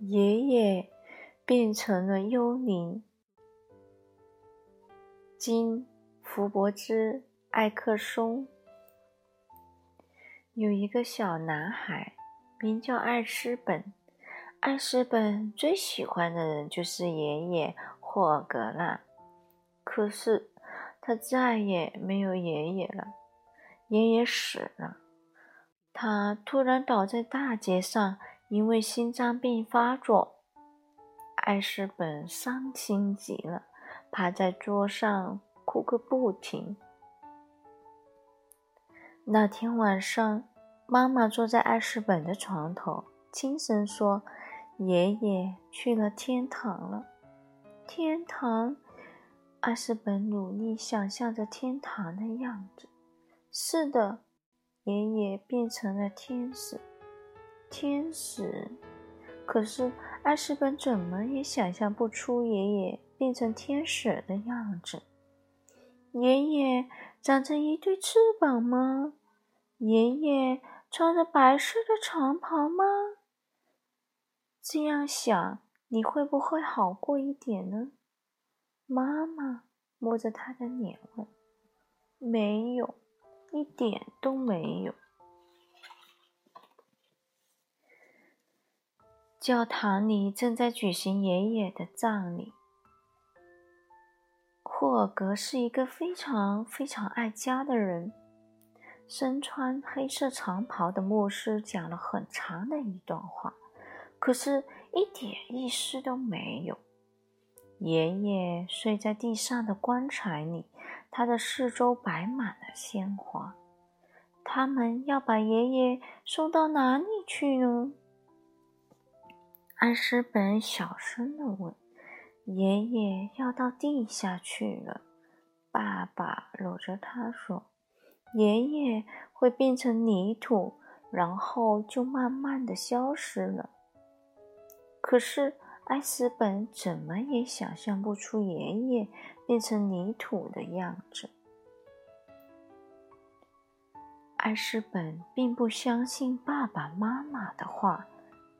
爷爷变成了幽灵。金福伯兹艾克松有一个小男孩，名叫艾斯本。艾斯本最喜欢的人就是爷爷霍尔格纳。可是他再也没有爷爷了，爷爷死了。他突然倒在大街上。因为心脏病发作，艾斯本伤心极了，趴在桌上哭个不停。那天晚上，妈妈坐在艾斯本的床头，轻声说：“爷爷去了天堂了。”天堂，艾斯本努力想象着天堂的样子。是的，爷爷变成了天使。天使，可是艾斯本怎么也想象不出爷爷变成天使的样子。爷爷长着一对翅膀吗？爷爷穿着白色的长袍吗？这样想，你会不会好过一点呢？妈妈摸着他的脸问：“没有，一点都没有。”教堂里正在举行爷爷的葬礼。霍尔格是一个非常非常爱家的人。身穿黑色长袍的牧师讲了很长的一段话，可是一点意思都没有。爷爷睡在地上的棺材里，他的四周摆满了鲜花。他们要把爷爷送到哪里去呢？艾斯本小声地问：“爷爷要到地下去了。”爸爸搂着他说：“爷爷会变成泥土，然后就慢慢的消失了。”可是艾斯本怎么也想象不出爷爷变成泥土的样子。艾斯本并不相信爸爸妈妈的话，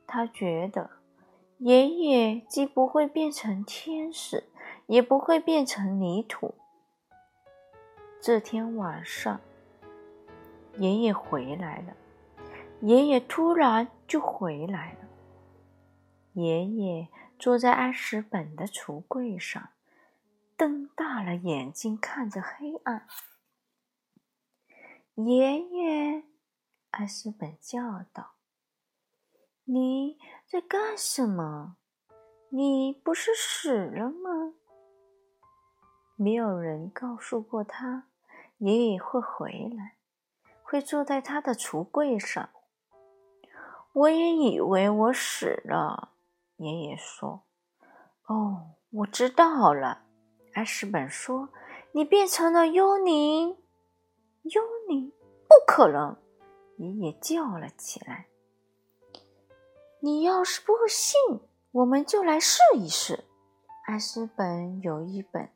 他觉得。爷爷既不会变成天使，也不会变成泥土。这天晚上，爷爷回来了。爷爷突然就回来了。爷爷坐在艾斯本的橱柜上，瞪大了眼睛看着黑暗。爷爷，艾斯本叫道。你在干什么？你不是死了吗？没有人告诉过他，爷爷会回来，会坐在他的橱柜上。我也以为我死了。爷爷说：“哦，我知道了。”艾斯本说：“你变成了幽灵。”幽灵？不可能！爷爷叫了起来。你要是不信，我们就来试一试。艾斯本有一本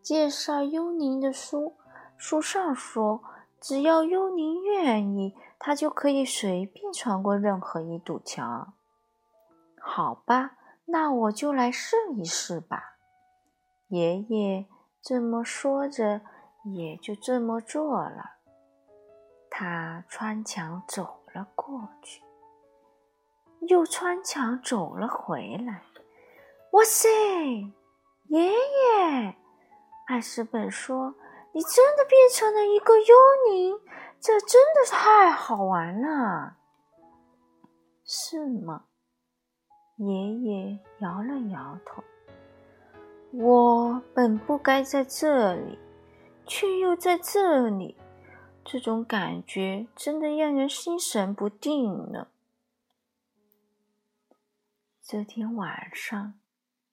介绍幽灵的书，书上说，只要幽灵愿意，他就可以随便穿过任何一堵墙。好吧，那我就来试一试吧。爷爷这么说着，也就这么做了。他穿墙走了过去。又穿墙走了回来。哇塞，爷爷！艾斯本说：“你真的变成了一个幽灵，这真的是太好玩了，是吗？”爷爷摇了摇头。我本不该在这里，却又在这里，这种感觉真的让人心神不定呢。这天晚上，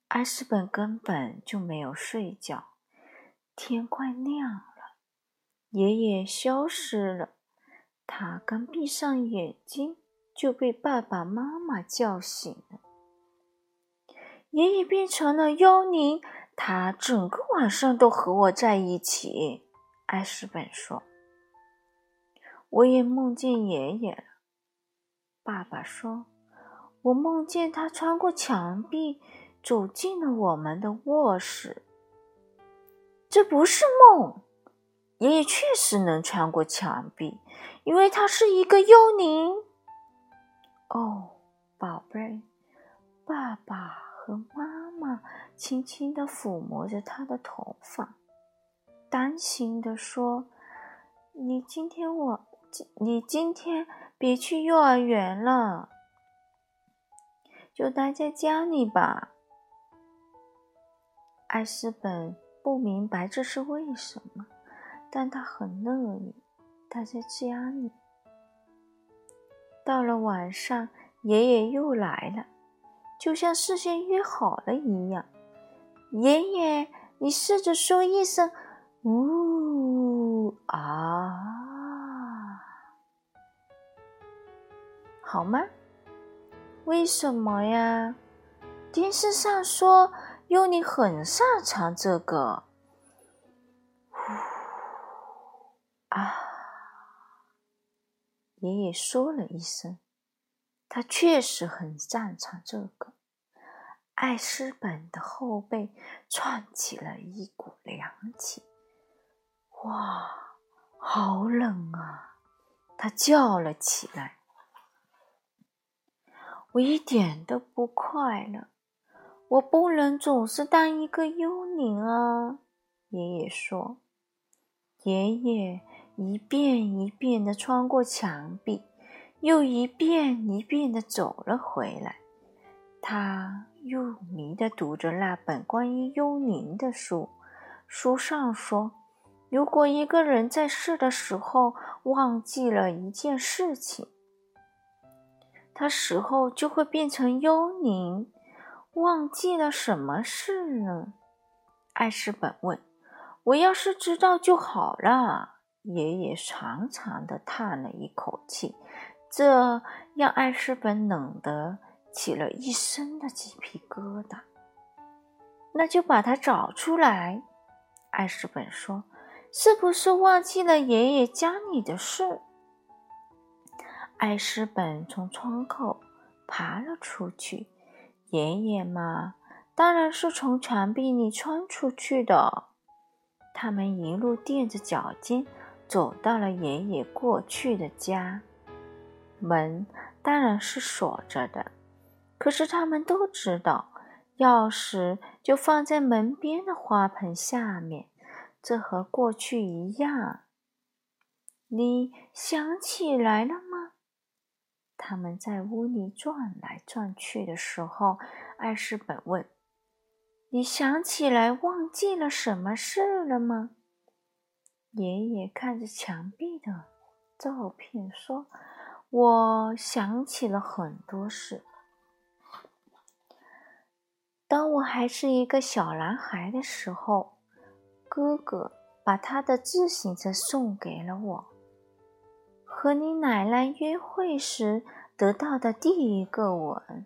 艾斯本根本就没有睡觉。天快亮了，爷爷消失了。他刚闭上眼睛，就被爸爸妈妈叫醒了。爷爷变成了幽灵，他整个晚上都和我在一起。艾斯本说：“我也梦见爷爷了。”爸爸说。我梦见他穿过墙壁，走进了我们的卧室。这不是梦，爷爷确实能穿过墙壁，因为他是一个幽灵。哦，宝贝，爸爸和妈妈轻轻地抚摸着他的头发，担心地说：“你今天我，你今天别去幼儿园了，就待在家里吧。”艾斯本。不明白这是为什么，但他很乐意待在家里。到了晚上，爷爷又来了，就像事先约好了一样。爷爷，你试着说一声“呜啊”，好吗？为什么呀？电视上说。幽灵很擅长这个，啊！爷爷说了一声，他确实很擅长这个。艾斯本的后背窜起了一股凉气，哇，好冷啊！他叫了起来。我一点都不快乐。我不能总是当一个幽灵啊！爷爷说。爷爷一遍一遍地穿过墙壁，又一遍一遍地走了回来。他入迷地读着那本关于幽灵的书。书上说，如果一个人在世的时候忘记了一件事情，他死后就会变成幽灵。忘记了什么事呢？艾斯本问。我要是知道就好了。爷爷长长的叹了一口气，这让艾斯本冷得起了一身的鸡皮疙瘩。那就把它找出来。艾斯本说：“是不是忘记了爷爷家里的事？”艾斯本从窗口爬了出去。爷爷嘛，当然是从墙壁里穿出去的。他们一路垫着脚尖，走到了爷爷过去的家。门当然是锁着的，可是他们都知道，钥匙就放在门边的花盆下面。这和过去一样。你想起来了？他们在屋里转来转去的时候，艾斯本问：“你想起来忘记了什么事了吗？”爷爷看着墙壁的照片说：“我想起了很多事。当我还是一个小男孩的时候，哥哥把他的自行车送给了我。”和你奶奶约会时得到的第一个吻。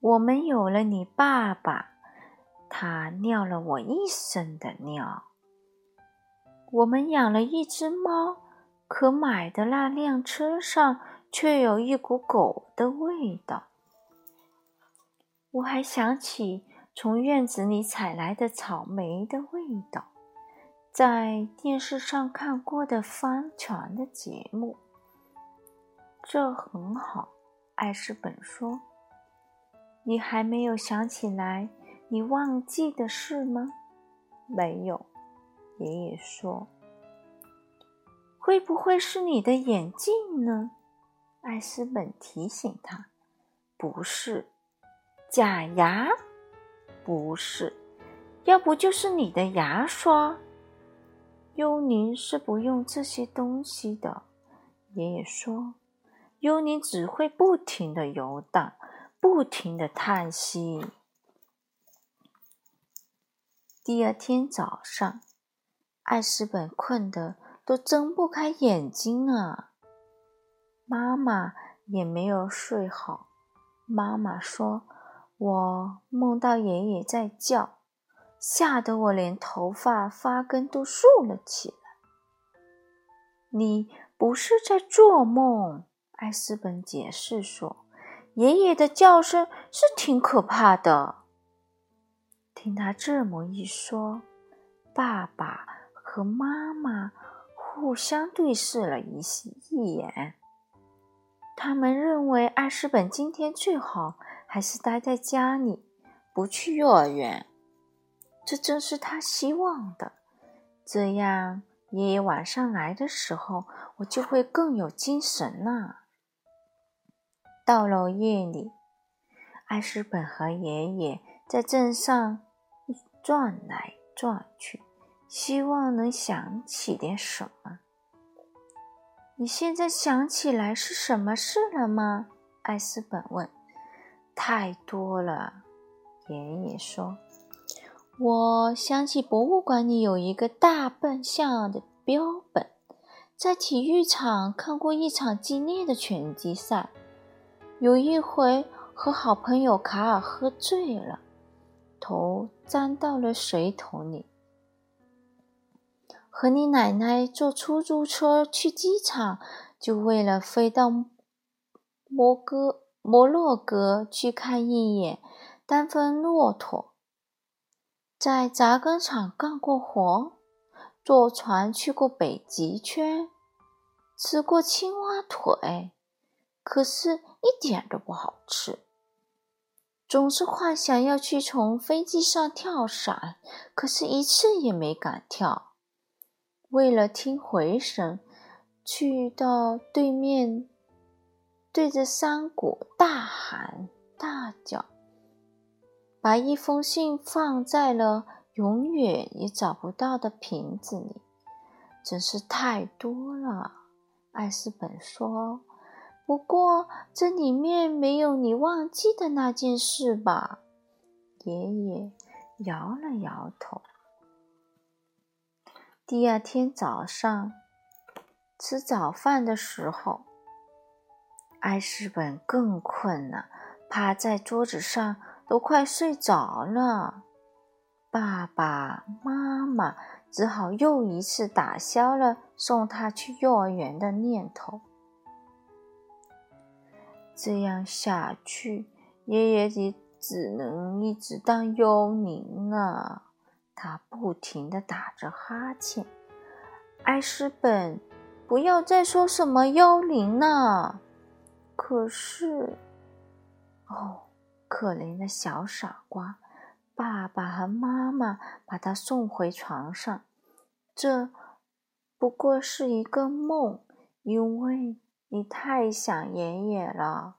我们有了你爸爸，他尿了我一身的尿。我们养了一只猫，可买的那辆车上却有一股狗的味道。我还想起从院子里采来的草莓的味道。在电视上看过的帆船的节目，这很好。艾斯本说：“你还没有想起来你忘记的事吗？”“没有。”爷爷说。“会不会是你的眼镜呢？”艾斯本提醒他。“不是。”“假牙？”“不是。”“要不就是你的牙刷？”幽灵是不用这些东西的，爷爷说。幽灵只会不停的游荡，不停的叹息。第二天早上，艾斯本困得都睁不开眼睛啊。妈妈也没有睡好。妈妈说：“我梦到爷爷在叫。”吓得我连头发发根都竖了起来。你不是在做梦，艾斯本解释说，爷爷的叫声是挺可怕的。听他这么一说，爸爸和妈妈互相对视了一一眼。他们认为艾斯本今天最好还是待在家里，不去幼儿园。这正是他希望的。这样，爷爷晚上来的时候，我就会更有精神了。到了夜里，艾斯本和爷爷在镇上转来转去，希望能想起点什么。你现在想起来是什么事了吗？艾斯本问。太多了，爷爷说。我想起博物馆里有一个大笨象的标本，在体育场看过一场激烈的拳击赛。有一回和好朋友卡尔喝醉了，头沾到了水桶里。和你奶奶坐出租车去机场，就为了飞到摩哥摩洛哥去看一眼丹峰骆驼。在轧钢厂干过活，坐船去过北极圈，吃过青蛙腿，可是一点都不好吃。总是幻想要去从飞机上跳伞，可是一次也没敢跳。为了听回声，去到对面，对着山谷大喊大叫，把一封信放在了永远也找不到的瓶子里，真是太多了。艾斯本说：“不过这里面没有你忘记的那件事吧？”爷爷摇了摇头。第二天早上吃早饭的时候，艾斯本更困了，趴在桌子上都快睡着了。爸爸妈妈只好又一次打消了送他去幼儿园的念头。这样下去，爷爷也只能一直当幽灵了。他不停地打着哈欠。艾斯本，不要再说什么幽灵了。可是，哦，可怜的小傻瓜！爸爸和妈妈把他送回床上。这不过是一个梦，因为你太想爷爷了。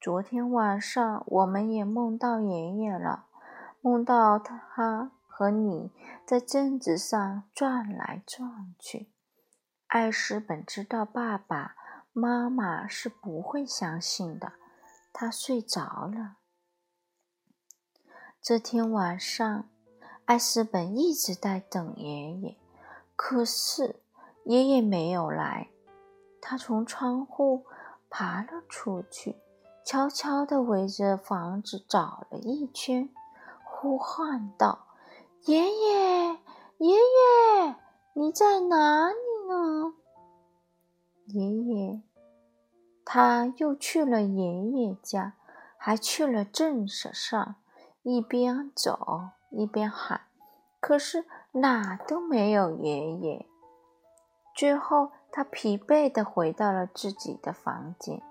昨天晚上我们也梦到爷爷了，梦到他。和你在镇子上转来转去，艾斯本知道爸爸妈妈是不会相信的。他睡着了。这天晚上，艾斯本一直在等爷爷，可是爷爷没有来。他从窗户爬了出去，悄悄地围着房子找了一圈，呼唤道。爷爷，爷爷，你在哪里呢？爷爷，他又去了爷爷家，还去了镇子上，一边走一边喊，可是哪都没有爷爷。最后，他疲惫的回到了自己的房间，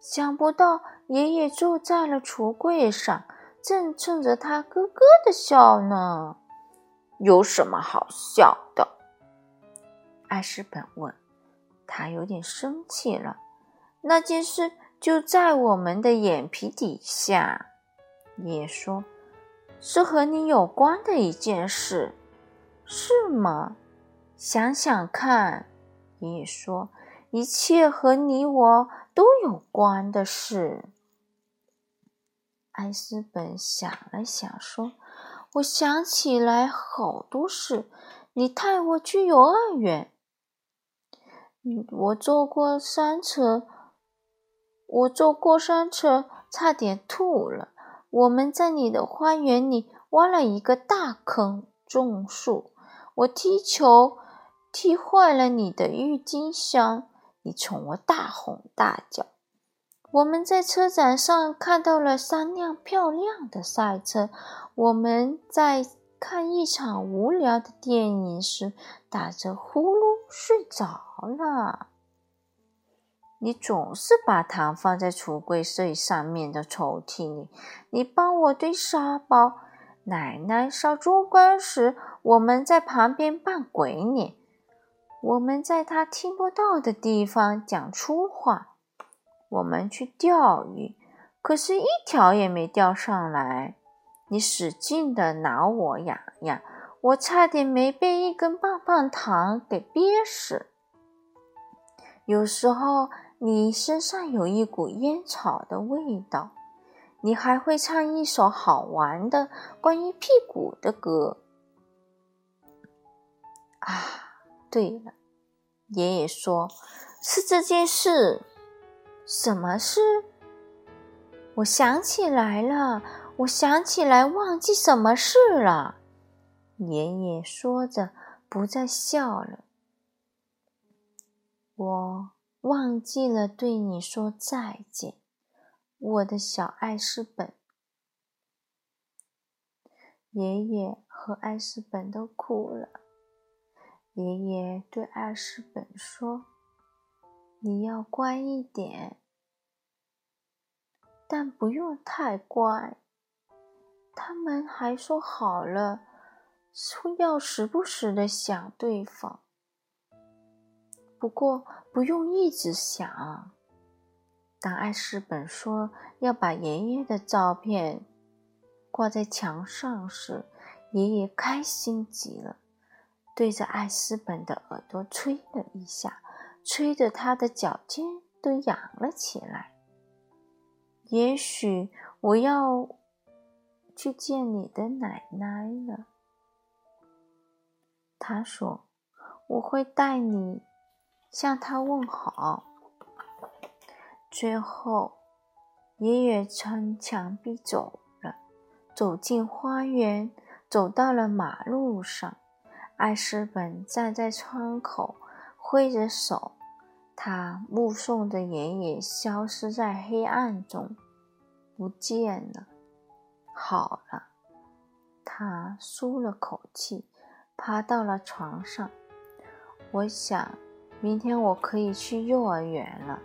想不到爷爷坐在了橱柜上。正冲着他咯咯的笑呢，有什么好笑的？艾斯本问。他有点生气了。那件事就在我们的眼皮底下。爷爷说：“是和你有关的一件事，是吗？”想想看，爷爷说：“一切和你我都有关的事。”艾斯本想了想，说：“我想起来好多事。你带我去幼儿园，我坐过山车，我坐过山车，差点吐了。我们在你的花园里挖了一个大坑，种树。我踢球，踢坏了你的郁金香，你冲我大吼大叫。我们在车展上看到了三辆漂亮的赛车。我们在看一场无聊的电影时，打着呼噜睡着了。你总是把糖放在橱柜最上面的抽屉里。你帮我堆沙包。奶奶烧猪肝时，我们在旁边扮鬼脸。我们在她听不到的地方讲粗话。我们去钓鱼，可是一条也没钓上来。你使劲的挠我痒痒，我差点没被一根棒棒糖给憋死。有时候你身上有一股烟草的味道。你还会唱一首好玩的关于屁股的歌。啊，对了，爷爷说是这件事。什么事？我想起来了，我想起来，忘记什么事了。爷爷说着，不再笑了。我忘记了对你说再见，我的小艾斯本。爷爷和艾斯本都哭了。爷爷对艾斯本说：“你要乖一点。”但不用太乖。他们还说好了，说要时不时的想对方。不过不用一直想。当艾斯本说要把爷爷的照片挂在墙上时，爷爷开心极了，对着艾斯本的耳朵吹了一下，吹得他的脚尖都痒了起来。也许我要去见你的奶奶了。他说：“我会带你向他问好。”最后，爷爷穿墙壁走了，走进花园，走到了马路上。艾斯本站在窗口，挥着手。他目送着爷爷消失在黑暗中，不见了。好了，他舒了口气，爬到了床上。我想，明天我可以去幼儿园了。